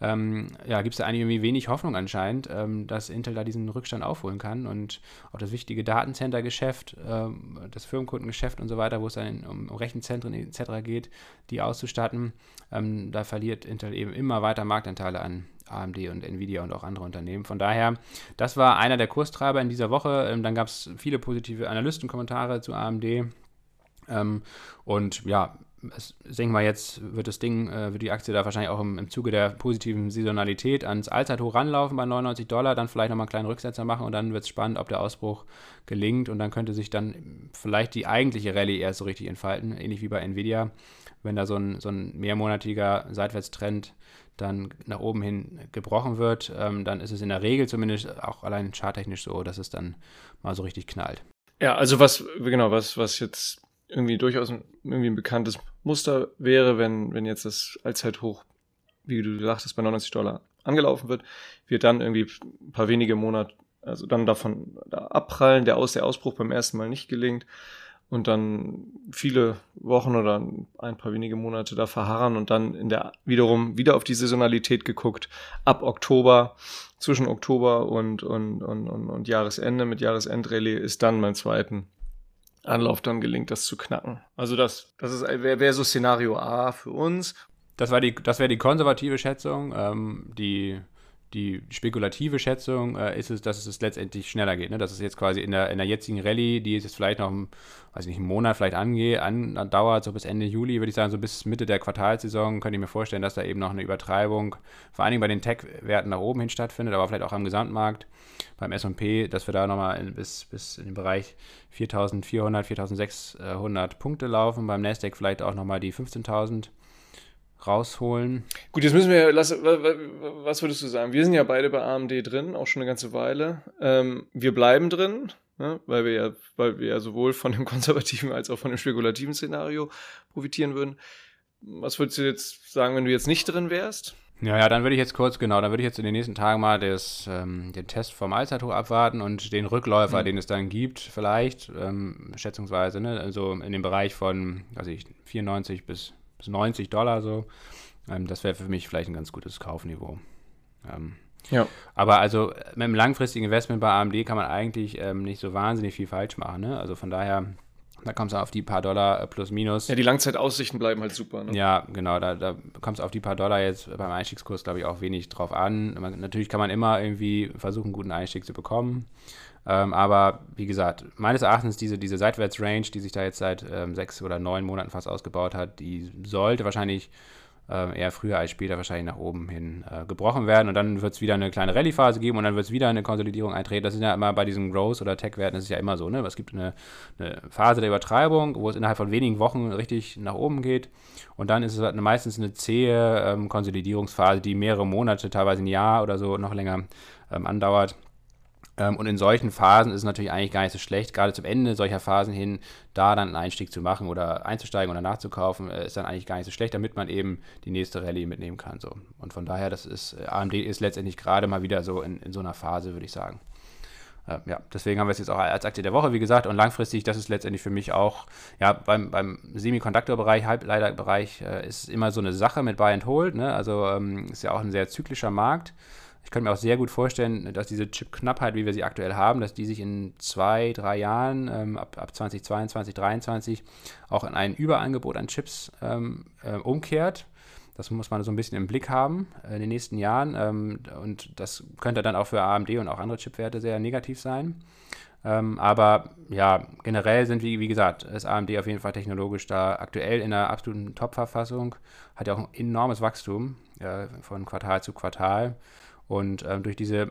ähm, ja, gibt es da eigentlich wenig Hoffnung anscheinend, ähm, dass Intel da diesen Rückstand aufholen kann und auch das wichtige Datencenter-Geschäft, ähm, das Firmenkundengeschäft und so weiter, wo es dann um, um Rechenzentren etc. geht, die auszustatten, ähm, da verliert Intel eben immer weiter Marktanteile an AMD und Nvidia und auch andere Unternehmen. Von daher, das war einer der Kurstreiber in dieser Woche. Ähm, dann gab es viele positive Analystenkommentare zu AMD. Ähm, und ja, ich denke mal, jetzt wird das Ding, äh, wird die Aktie da wahrscheinlich auch im, im Zuge der positiven Saisonalität ans Allzeithoch ranlaufen bei 99 Dollar, dann vielleicht nochmal einen kleinen Rücksetzer machen und dann wird es spannend, ob der Ausbruch gelingt und dann könnte sich dann vielleicht die eigentliche Rallye erst so richtig entfalten, ähnlich wie bei Nvidia, wenn da so ein, so ein mehrmonatiger Seitwärtstrend dann nach oben hin gebrochen wird, ähm, dann ist es in der Regel zumindest auch allein charttechnisch so, dass es dann mal so richtig knallt. Ja, also was, genau, was, was jetzt irgendwie durchaus ein, irgendwie ein bekanntes Muster wäre, wenn, wenn jetzt das Allzeithoch, wie du sagtest, bei 99 Dollar angelaufen wird, wird dann irgendwie ein paar wenige Monate, also dann davon da abprallen, der, Aus, der Ausbruch beim ersten Mal nicht gelingt und dann viele Wochen oder ein paar wenige Monate da verharren und dann in der wiederum wieder auf die Saisonalität geguckt. Ab Oktober, zwischen Oktober und, und, und, und, und Jahresende mit Jahresendrallye ist dann mein zweiten Anlauf dann gelingt, das zu knacken. Also das, das wäre wär so Szenario A für uns. Das, war die, das wäre die konservative Schätzung. Ähm, die, die spekulative Schätzung äh, ist es, dass es letztendlich schneller geht. Ne? Dass es jetzt quasi in der, in der jetzigen Rallye, die jetzt vielleicht noch, weiß ich nicht, einen Monat vielleicht angeht, an, dauert, so bis Ende Juli, würde ich sagen, so bis Mitte der Quartalsaison, könnte ich mir vorstellen, dass da eben noch eine Übertreibung, vor allen Dingen bei den Tech-Werten nach oben hin stattfindet, aber vielleicht auch am Gesamtmarkt beim S&P, dass wir da nochmal bis, bis in den Bereich 4.400, 4.600 Punkte laufen. Beim Nasdaq vielleicht auch nochmal die 15.000 rausholen. Gut, jetzt müssen wir, lass, was würdest du sagen? Wir sind ja beide bei AMD drin, auch schon eine ganze Weile. Ähm, wir bleiben drin, ne, weil, wir ja, weil wir ja sowohl von dem konservativen als auch von dem spekulativen Szenario profitieren würden. Was würdest du jetzt sagen, wenn du jetzt nicht drin wärst? Ja, ja, dann würde ich jetzt kurz, genau, dann würde ich jetzt in den nächsten Tagen mal das, ähm, den Test vom Allzeithoch abwarten und den Rückläufer, mhm. den es dann gibt, vielleicht, ähm, schätzungsweise, ne, also in dem Bereich von, weiß ich, 94 bis, bis 90 Dollar so. Ähm, das wäre für mich vielleicht ein ganz gutes Kaufniveau. Ähm, ja. Aber also mit einem langfristigen Investment bei AMD kann man eigentlich ähm, nicht so wahnsinnig viel falsch machen, ne? Also von daher da kommst du auf die paar Dollar äh, plus minus. Ja, die Langzeitaussichten bleiben halt super. Ne? Ja, genau. Da, da kommst du auf die paar Dollar jetzt beim Einstiegskurs, glaube ich, auch wenig drauf an. Man, natürlich kann man immer irgendwie versuchen, einen guten Einstieg zu bekommen. Ähm, aber wie gesagt, meines Erachtens diese, diese Seitwärtsrange, die sich da jetzt seit ähm, sechs oder neun Monaten fast ausgebaut hat, die sollte wahrscheinlich äh, eher früher als später wahrscheinlich nach oben hin äh, gebrochen werden. Und dann wird es wieder eine kleine Rallye-Phase geben und dann wird es wieder eine Konsolidierung eintreten. Das ist ja immer bei diesen Growth- oder Tech-Werten, das ist ja immer so. Ne? Es gibt eine, eine, Phase der Übertreibung, wo es innerhalb von wenigen Wochen richtig nach oben geht. Und dann ist es halt meistens eine zähe ähm, Konsolidierungsphase, die mehrere Monate, teilweise ein Jahr oder so noch länger ähm, andauert. Ähm, und in solchen Phasen ist es natürlich eigentlich gar nicht so schlecht, gerade zum Ende solcher Phasen hin, da dann einen Einstieg zu machen oder einzusteigen oder nachzukaufen, äh, ist dann eigentlich gar nicht so schlecht, damit man eben die nächste Rallye mitnehmen kann. So. Und von daher, das ist, äh, AMD ist letztendlich gerade mal wieder so in, in so einer Phase, würde ich sagen. Äh, ja, deswegen haben wir es jetzt auch als Aktie der Woche, wie gesagt, und langfristig, das ist letztendlich für mich auch, ja, beim, beim Semiconductor-Bereich, Halbleiterbereich, äh, ist immer so eine Sache mit Buy and Hold, ne? also ähm, ist ja auch ein sehr zyklischer Markt. Ich könnte mir auch sehr gut vorstellen, dass diese Chip-Knappheit, wie wir sie aktuell haben, dass die sich in zwei, drei Jahren, ähm, ab, ab 2022, 2023, auch in ein Überangebot an Chips ähm, äh, umkehrt. Das muss man so ein bisschen im Blick haben äh, in den nächsten Jahren. Ähm, und das könnte dann auch für AMD und auch andere Chipwerte sehr negativ sein. Ähm, aber ja, generell sind, wie, wie gesagt, ist AMD auf jeden Fall technologisch da aktuell in einer absoluten Top-Verfassung. Hat ja auch ein enormes Wachstum äh, von Quartal zu Quartal. Und ähm, durch diese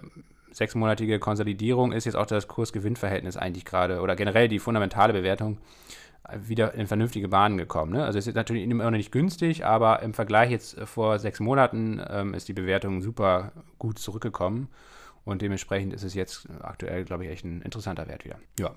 sechsmonatige Konsolidierung ist jetzt auch das Kurs-Gewinn-Verhältnis eigentlich gerade oder generell die fundamentale Bewertung wieder in vernünftige Bahnen gekommen. Ne? Also es ist natürlich immer noch nicht günstig, aber im Vergleich jetzt vor sechs Monaten ähm, ist die Bewertung super gut zurückgekommen und dementsprechend ist es jetzt aktuell, glaube ich, echt ein interessanter Wert wieder. Ja.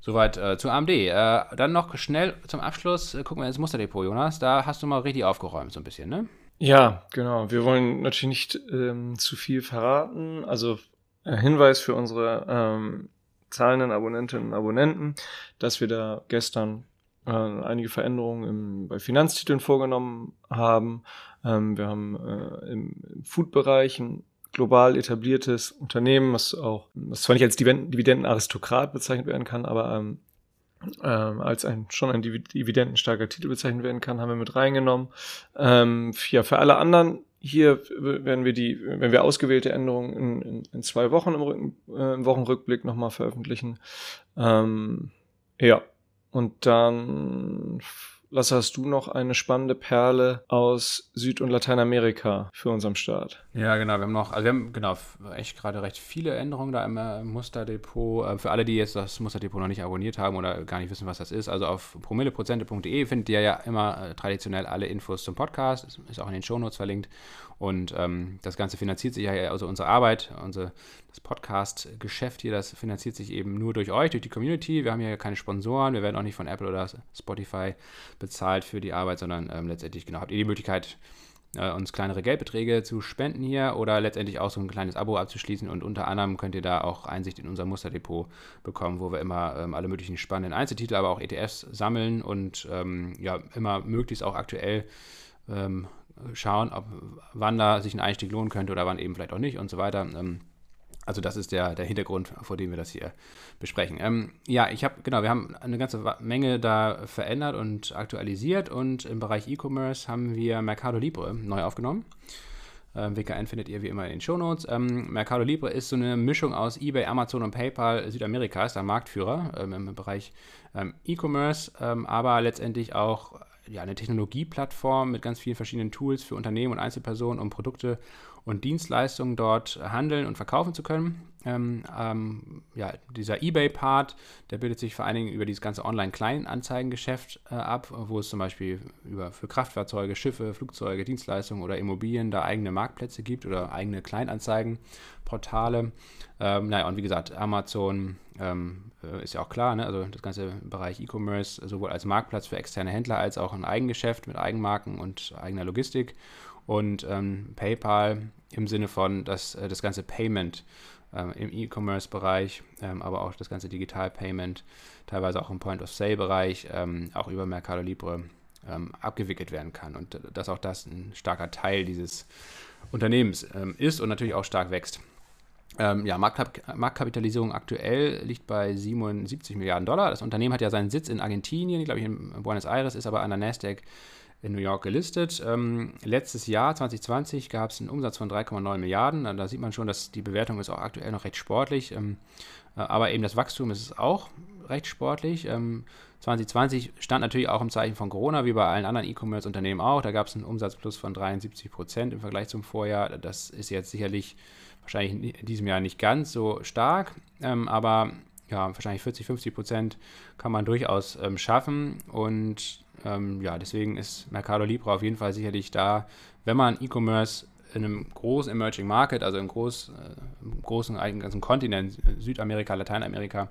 Soweit äh, zu AMD. Äh, dann noch schnell zum Abschluss äh, gucken wir ins Musterdepot, Jonas. Da hast du mal richtig aufgeräumt, so ein bisschen, ne? Ja, genau. Wir wollen natürlich nicht ähm, zu viel verraten. Also äh, Hinweis für unsere ähm, zahlenden Abonnentinnen und Abonnenten, dass wir da gestern äh, einige Veränderungen im, bei Finanztiteln vorgenommen haben. Ähm, wir haben äh, im, im Food-Bereich ein global etabliertes Unternehmen, was auch, was zwar nicht als Dividendenaristokrat bezeichnet werden kann, aber ähm, ähm, als ein schon ein dividendenstarker Titel bezeichnet werden kann, haben wir mit reingenommen. Ähm, ja, für alle anderen hier werden wir die, wenn wir ausgewählte Änderungen in, in, in zwei Wochen im, Rücken, äh, im Wochenrückblick nochmal veröffentlichen. Ähm, ja, und dann Lasse, hast du noch eine spannende Perle aus Süd- und Lateinamerika für uns am Start? Ja, genau. Wir haben noch, also wir haben genau echt gerade recht viele Änderungen da im Musterdepot. Äh, für alle, die jetzt das Musterdepot noch nicht abonniert haben oder gar nicht wissen, was das ist, also auf promilleprozente.de findet ihr ja immer äh, traditionell alle Infos zum Podcast. Ist auch in den Shownotes verlinkt. Und ähm, das Ganze finanziert sich ja, also unsere Arbeit, unsere, das Podcast-Geschäft hier, das finanziert sich eben nur durch euch, durch die Community. Wir haben hier keine Sponsoren, wir werden auch nicht von Apple oder Spotify bezahlt für die Arbeit, sondern ähm, letztendlich, genau, habt ihr die Möglichkeit, äh, uns kleinere Geldbeträge zu spenden hier oder letztendlich auch so ein kleines Abo abzuschließen. Und unter anderem könnt ihr da auch Einsicht in unser Musterdepot bekommen, wo wir immer ähm, alle möglichen spannenden Einzeltitel, aber auch ETFs sammeln und ähm, ja, immer möglichst auch aktuell ähm, schauen, ob, wann da sich ein Einstieg lohnen könnte oder wann eben vielleicht auch nicht und so weiter. Ähm, also das ist der, der Hintergrund, vor dem wir das hier besprechen. Ähm, ja, ich habe, genau, wir haben eine ganze Menge da verändert und aktualisiert und im Bereich E-Commerce haben wir Mercado Libre neu aufgenommen. Ähm, WKN findet ihr wie immer in den Shownotes. Ähm, Mercado Libre ist so eine Mischung aus eBay, Amazon und PayPal Südamerika, ist der Marktführer ähm, im Bereich ähm, E-Commerce, ähm, aber letztendlich auch ja, eine Technologieplattform mit ganz vielen verschiedenen Tools für Unternehmen und Einzelpersonen, um Produkte und Dienstleistungen dort handeln und verkaufen zu können. Ähm, ähm, ja, dieser eBay-Part, der bildet sich vor allen Dingen über dieses ganze Online-Kleinanzeigengeschäft äh, ab, wo es zum Beispiel über, für Kraftfahrzeuge, Schiffe, Flugzeuge, Dienstleistungen oder Immobilien da eigene Marktplätze gibt oder eigene Kleinanzeigenportale. Ähm, naja, und wie gesagt, Amazon ähm, äh, ist ja auch klar, ne? also das ganze Bereich E-Commerce sowohl als Marktplatz für externe Händler als auch ein Eigengeschäft mit Eigenmarken und eigener Logistik und ähm, PayPal im Sinne von dass äh, das ganze Payment ähm, im E-Commerce-Bereich, ähm, aber auch das ganze Digital-Payment, teilweise auch im Point-of-Sale-Bereich, ähm, auch über Mercado Libre ähm, abgewickelt werden kann und dass auch das ein starker Teil dieses Unternehmens ähm, ist und natürlich auch stark wächst. Ähm, ja, Marktkap Marktkapitalisierung aktuell liegt bei 77 Milliarden Dollar. Das Unternehmen hat ja seinen Sitz in Argentinien, glaube ich in Buenos Aires, ist aber an der Nasdaq in New York gelistet. Ähm, letztes Jahr, 2020, gab es einen Umsatz von 3,9 Milliarden. Da sieht man schon, dass die Bewertung ist auch aktuell noch recht sportlich. Ähm, äh, aber eben das Wachstum ist auch recht sportlich. Ähm, 2020 stand natürlich auch im Zeichen von Corona, wie bei allen anderen E-Commerce-Unternehmen auch. Da gab es einen Umsatzplus von 73 Prozent im Vergleich zum Vorjahr. Das ist jetzt sicherlich wahrscheinlich in diesem Jahr nicht ganz so stark, ähm, aber ja, wahrscheinlich 40, 50 Prozent kann man durchaus ähm, schaffen. Und ähm, ja, deswegen ist Mercado Libre auf jeden Fall sicherlich da, wenn man E-Commerce in einem großen Emerging Market, also im, groß, äh, im großen ganzen Kontinent, Südamerika, Lateinamerika,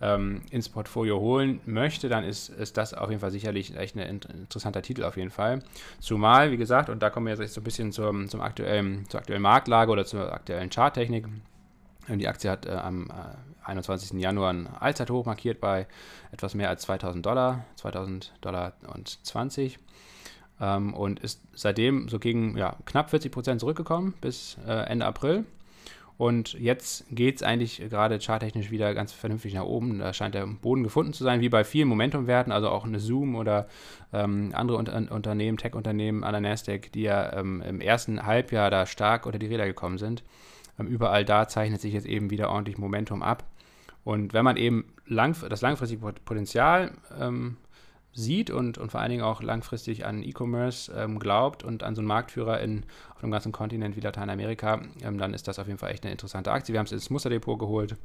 ähm, ins Portfolio holen möchte, dann ist, ist das auf jeden Fall sicherlich echt ein interessanter Titel auf jeden Fall. Zumal, wie gesagt, und da kommen wir jetzt so ein bisschen zum, zum aktuellen, zur aktuellen Marktlage oder zur aktuellen Charttechnik. Die Aktie hat äh, am äh, 21. Januar ein Allzeithoch markiert bei etwas mehr als 2000 Dollar, 2000 Dollar und 20 ähm, und ist seitdem so gegen ja, knapp 40 Prozent zurückgekommen bis äh, Ende April. Und jetzt geht es eigentlich gerade charttechnisch wieder ganz vernünftig nach oben. Da scheint der Boden gefunden zu sein, wie bei vielen Momentumwerten, also auch eine Zoom oder ähm, andere Unter Unternehmen, Tech-Unternehmen an der Nasdaq, die ja ähm, im ersten Halbjahr da stark unter die Räder gekommen sind. Ähm, überall da zeichnet sich jetzt eben wieder ordentlich Momentum ab. Und wenn man eben lang, das langfristige Potenzial ähm, sieht und, und vor allen Dingen auch langfristig an E-Commerce ähm, glaubt und an so einen Marktführer in, auf einem ganzen Kontinent wie Lateinamerika, ähm, dann ist das auf jeden Fall echt eine interessante Aktie. Wir haben es ins Musterdepot geholt,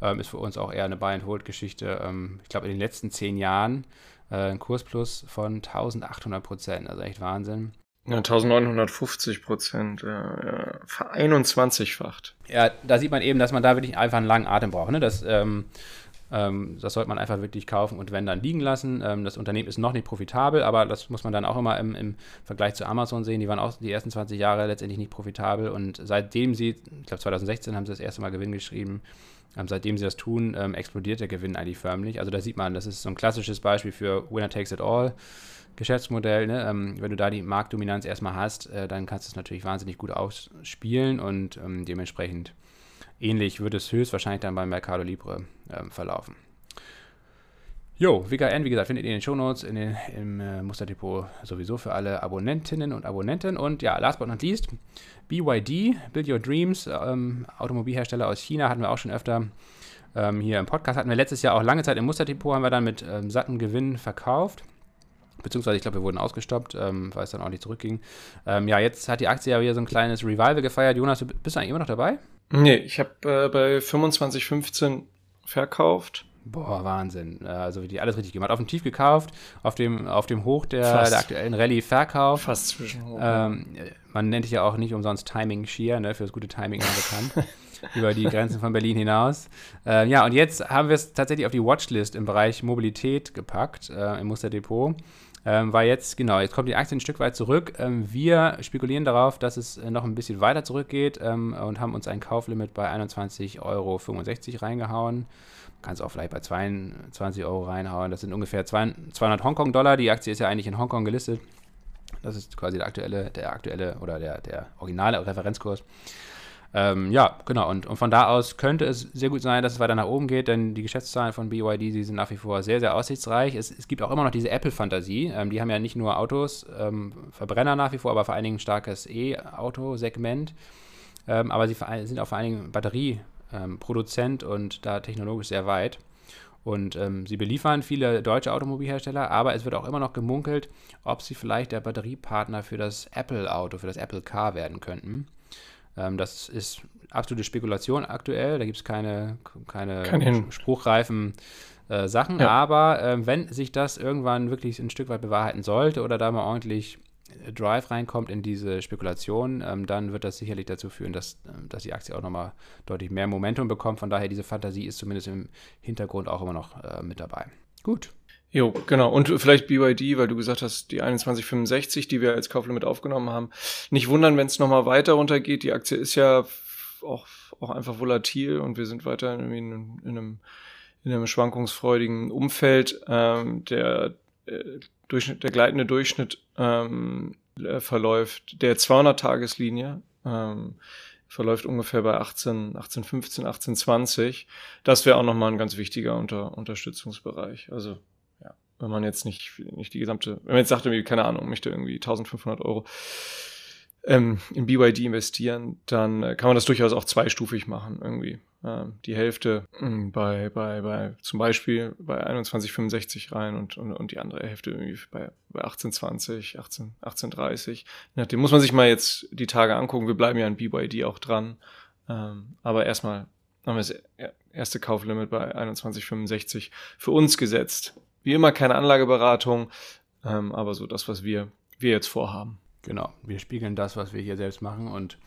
ähm, ist für uns auch eher eine Buy-and-Hold-Geschichte. Ähm, ich glaube, in den letzten zehn Jahren äh, ein Kursplus von 1800 Prozent, also echt Wahnsinn. Ja, 1950 Prozent, äh, vereinundzwanzigfacht. Ja, da sieht man eben, dass man da wirklich einfach einen langen Atem braucht. Ne? Das, ähm, ähm, das sollte man einfach wirklich kaufen und wenn dann liegen lassen. Ähm, das Unternehmen ist noch nicht profitabel, aber das muss man dann auch immer im, im, Vergleich zu Amazon sehen. Die waren auch die ersten 20 Jahre letztendlich nicht profitabel und seitdem sie, ich glaube 2016 haben sie das erste Mal Gewinn geschrieben, ähm, seitdem sie das tun, ähm, explodiert der Gewinn eigentlich förmlich. Also da sieht man, das ist so ein klassisches Beispiel für Winner takes it all. Geschäftsmodell, ne? ähm, wenn du da die Marktdominanz erstmal hast, äh, dann kannst du es natürlich wahnsinnig gut ausspielen und ähm, dementsprechend ähnlich wird es höchstwahrscheinlich dann beim Mercado Libre ähm, verlaufen. Jo, WKN, wie gesagt, findet ihr in den Shownotes, in den, im äh, Musterdepot sowieso für alle Abonnentinnen und Abonnenten. Und ja, last but not least, BYD, Build Your Dreams, ähm, Automobilhersteller aus China, hatten wir auch schon öfter ähm, hier im Podcast. Hatten wir letztes Jahr auch lange Zeit im Musterdepot, haben wir dann mit ähm, satten Gewinn verkauft. Beziehungsweise, ich glaube, wir wurden ausgestoppt, ähm, weil es dann auch nicht zurückging. Ähm, ja, jetzt hat die Aktie ja wieder so ein kleines Revival gefeiert. Jonas, bist du eigentlich immer noch dabei? Nee, ich habe äh, bei 25,15 verkauft. Boah, Wahnsinn. Also die alles richtig gemacht. Auf dem Tief gekauft, auf dem, auf dem Hoch der, der aktuellen Rallye verkauft. Fast zwischen Hoch. Ähm, man nennt dich ja auch nicht umsonst Timing Shear, ne, für das gute Timing bekannt. über die Grenzen von Berlin hinaus. Äh, ja, und jetzt haben wir es tatsächlich auf die Watchlist im Bereich Mobilität gepackt, äh, im Musterdepot. Ähm, weil jetzt, genau, jetzt kommt die Aktie ein Stück weit zurück. Ähm, wir spekulieren darauf, dass es äh, noch ein bisschen weiter zurückgeht ähm, und haben uns ein Kauflimit bei 21,65 Euro reingehauen. Kannst auch vielleicht bei 22 Euro reinhauen. Das sind ungefähr 200 Hongkong-Dollar. Die Aktie ist ja eigentlich in Hongkong gelistet. Das ist quasi der aktuelle, der aktuelle oder der, der originale Referenzkurs. Ähm, ja, genau. Und, und, von da aus könnte es sehr gut sein, dass es weiter nach oben geht, denn die Geschäftszahlen von BYD die sind nach wie vor sehr, sehr aussichtsreich. Es, es gibt auch immer noch diese Apple-Fantasie. Ähm, die haben ja nicht nur Autos, ähm, Verbrenner nach wie vor, aber vor allen Dingen ein starkes E-Auto-Segment. Ähm, aber sie sind auch vor allen Dingen Batterie- ähm, und da technologisch sehr weit. Und ähm, sie beliefern viele deutsche Automobilhersteller, aber es wird auch immer noch gemunkelt, ob sie vielleicht der Batteriepartner für das Apple-Auto, für das Apple Car werden könnten. Ähm, das ist absolute Spekulation aktuell, da gibt es keine, keine Kein spruchreifen äh, Sachen, ja. aber äh, wenn sich das irgendwann wirklich ein Stück weit bewahrheiten sollte oder da mal ordentlich Drive reinkommt in diese Spekulation, ähm, dann wird das sicherlich dazu führen, dass, ähm, dass die Aktie auch nochmal deutlich mehr Momentum bekommt. Von daher, diese Fantasie ist zumindest im Hintergrund auch immer noch äh, mit dabei. Gut. Jo, genau. Und vielleicht BYD, weil du gesagt hast, die 2165, die wir als Kauflimit aufgenommen haben. Nicht wundern, wenn es nochmal weiter runtergeht. Die Aktie ist ja auch, auch einfach volatil und wir sind weiter in, in, in einem, in einem schwankungsfreudigen Umfeld. Ähm, der äh, Durchschnitt, der gleitende Durchschnitt ähm, äh, verläuft der 200-Tageslinie. Ähm, verläuft ungefähr bei 18, 18, 15, 18, 20. Das wäre auch nochmal ein ganz wichtiger Unter, Unterstützungsbereich. Also, wenn man jetzt nicht, nicht die gesamte, wenn man jetzt sagt, irgendwie, keine Ahnung, möchte irgendwie 1500 Euro ähm, in BYD investieren, dann äh, kann man das durchaus auch zweistufig machen irgendwie. Ähm, die Hälfte ähm, bei, bei, bei zum Beispiel bei 21,65 rein und, und, und die andere Hälfte irgendwie bei, bei 18,20, 18, 18,30. Nachdem muss man sich mal jetzt die Tage angucken. Wir bleiben ja in BYD auch dran. Ähm, aber erstmal haben wir das erste Kauflimit bei 21,65 für uns gesetzt. Wie immer keine Anlageberatung, ähm, aber so das, was wir, wir jetzt vorhaben. Genau, wir spiegeln das, was wir hier selbst machen und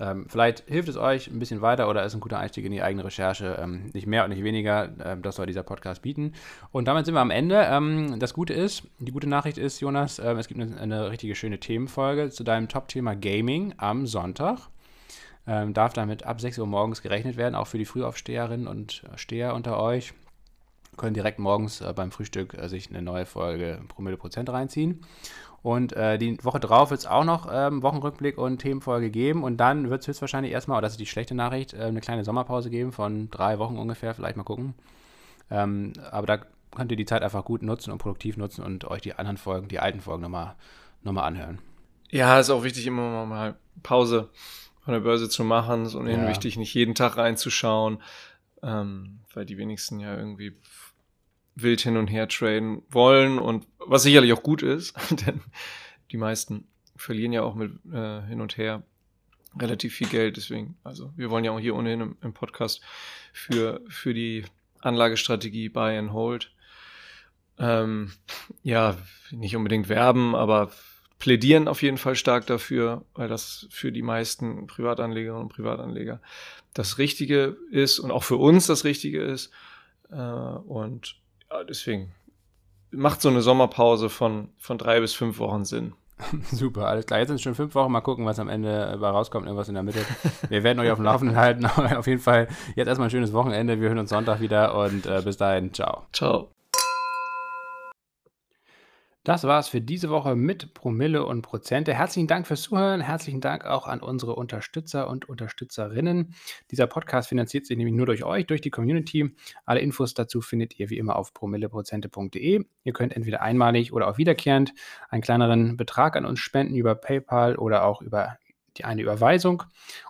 ähm, vielleicht hilft es euch ein bisschen weiter oder ist ein guter Einstieg in die eigene Recherche. Ähm, nicht mehr und nicht weniger, ähm, das soll dieser Podcast bieten. Und damit sind wir am Ende. Ähm, das Gute ist, die gute Nachricht ist, Jonas, ähm, es gibt eine, eine, richtige schöne Themenfolge zu deinem Top-Thema Gaming am Sonntag. Ähm, darf damit ab 6 Uhr morgens gerechnet werden, auch für die Frühaufsteherinnen und Steher unter euch können direkt morgens äh, beim Frühstück äh, sich eine neue Folge Promille Prozent reinziehen. Und äh, die Woche drauf wird es auch noch ähm, Wochenrückblick und Themenfolge geben. Und dann wird es höchstwahrscheinlich erstmal, oder das ist die schlechte Nachricht, äh, eine kleine Sommerpause geben von drei Wochen ungefähr, vielleicht mal gucken. Ähm, aber da könnt ihr die Zeit einfach gut nutzen und produktiv nutzen und euch die anderen Folgen, die alten Folgen nochmal noch mal anhören. Ja, ist auch wichtig, immer mal Pause von der Börse zu machen. Es ist ohnehin ja. wichtig, nicht jeden Tag reinzuschauen, ähm, weil die wenigsten ja irgendwie wild hin und her traden wollen und was sicherlich auch gut ist, denn die meisten verlieren ja auch mit äh, hin und her relativ viel Geld. Deswegen, also wir wollen ja auch hier ohnehin im, im Podcast für, für die Anlagestrategie Buy and Hold ähm, ja, nicht unbedingt werben, aber plädieren auf jeden Fall stark dafür, weil das für die meisten Privatanlegerinnen und Privatanleger das Richtige ist und auch für uns das Richtige ist. Äh, und ja, deswegen macht so eine Sommerpause von, von drei bis fünf Wochen Sinn. Super, alles klar. Jetzt sind es schon fünf Wochen. Mal gucken, was am Ende bei rauskommt. Irgendwas in der Mitte. Wir werden euch auf dem Laufenden halten. Aber auf jeden Fall jetzt erstmal ein schönes Wochenende. Wir hören uns Sonntag wieder und äh, bis dahin. Ciao. Ciao. Das war's für diese Woche mit Promille und Prozente. Herzlichen Dank fürs Zuhören. Herzlichen Dank auch an unsere Unterstützer und Unterstützerinnen. Dieser Podcast finanziert sich nämlich nur durch euch, durch die Community. Alle Infos dazu findet ihr wie immer auf promilleprozente.de. Ihr könnt entweder einmalig oder auch wiederkehrend einen kleineren Betrag an uns spenden über PayPal oder auch über die eine Überweisung.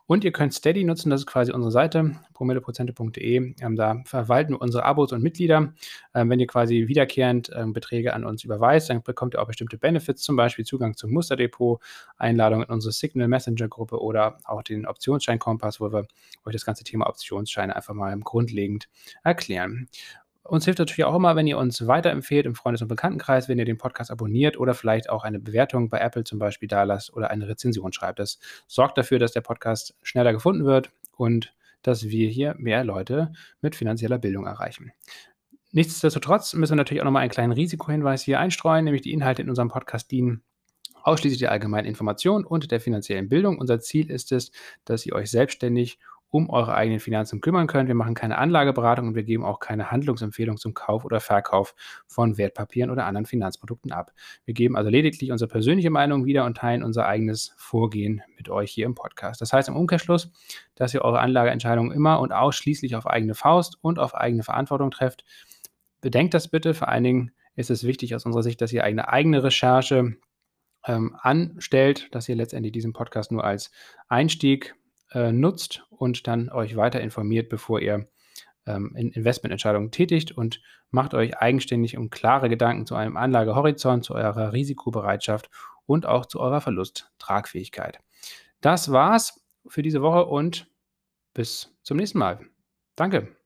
Und ihr könnt Steady nutzen, das ist quasi unsere Seite, promilleprozente.de. Ähm, da verwalten wir unsere Abos und Mitglieder. Ähm, wenn ihr quasi wiederkehrend ähm, Beträge an uns überweist, dann bekommt ihr auch bestimmte Benefits, zum Beispiel Zugang zum Musterdepot, Einladung in unsere Signal Messenger Gruppe oder auch den Optionsschein Kompass, wo wir euch das ganze Thema Optionsscheine einfach mal grundlegend erklären. Uns hilft natürlich auch immer, wenn ihr uns weiterempfehlt im Freundes- und Bekanntenkreis, wenn ihr den Podcast abonniert oder vielleicht auch eine Bewertung bei Apple zum Beispiel da lasst oder eine Rezension schreibt. Das sorgt dafür, dass der Podcast schneller gefunden wird und dass wir hier mehr Leute mit finanzieller Bildung erreichen. Nichtsdestotrotz müssen wir natürlich auch nochmal einen kleinen Risikohinweis hier einstreuen, nämlich die Inhalte in unserem Podcast dienen ausschließlich der allgemeinen Information und der finanziellen Bildung. Unser Ziel ist es, dass ihr euch selbstständig um eure eigenen Finanzen kümmern könnt. Wir machen keine Anlageberatung und wir geben auch keine Handlungsempfehlung zum Kauf oder Verkauf von Wertpapieren oder anderen Finanzprodukten ab. Wir geben also lediglich unsere persönliche Meinung wieder und teilen unser eigenes Vorgehen mit euch hier im Podcast. Das heißt im Umkehrschluss, dass ihr eure Anlageentscheidungen immer und ausschließlich auf eigene Faust und auf eigene Verantwortung trefft. Bedenkt das bitte. Vor allen Dingen ist es wichtig aus unserer Sicht, dass ihr eine eigene Recherche ähm, anstellt, dass ihr letztendlich diesen Podcast nur als Einstieg äh, nutzt und dann euch weiter informiert, bevor ihr ähm, in Investmententscheidungen tätigt und macht euch eigenständig und klare Gedanken zu einem Anlagehorizont, zu eurer Risikobereitschaft und auch zu eurer Verlusttragfähigkeit. Das war's für diese Woche und bis zum nächsten Mal. Danke.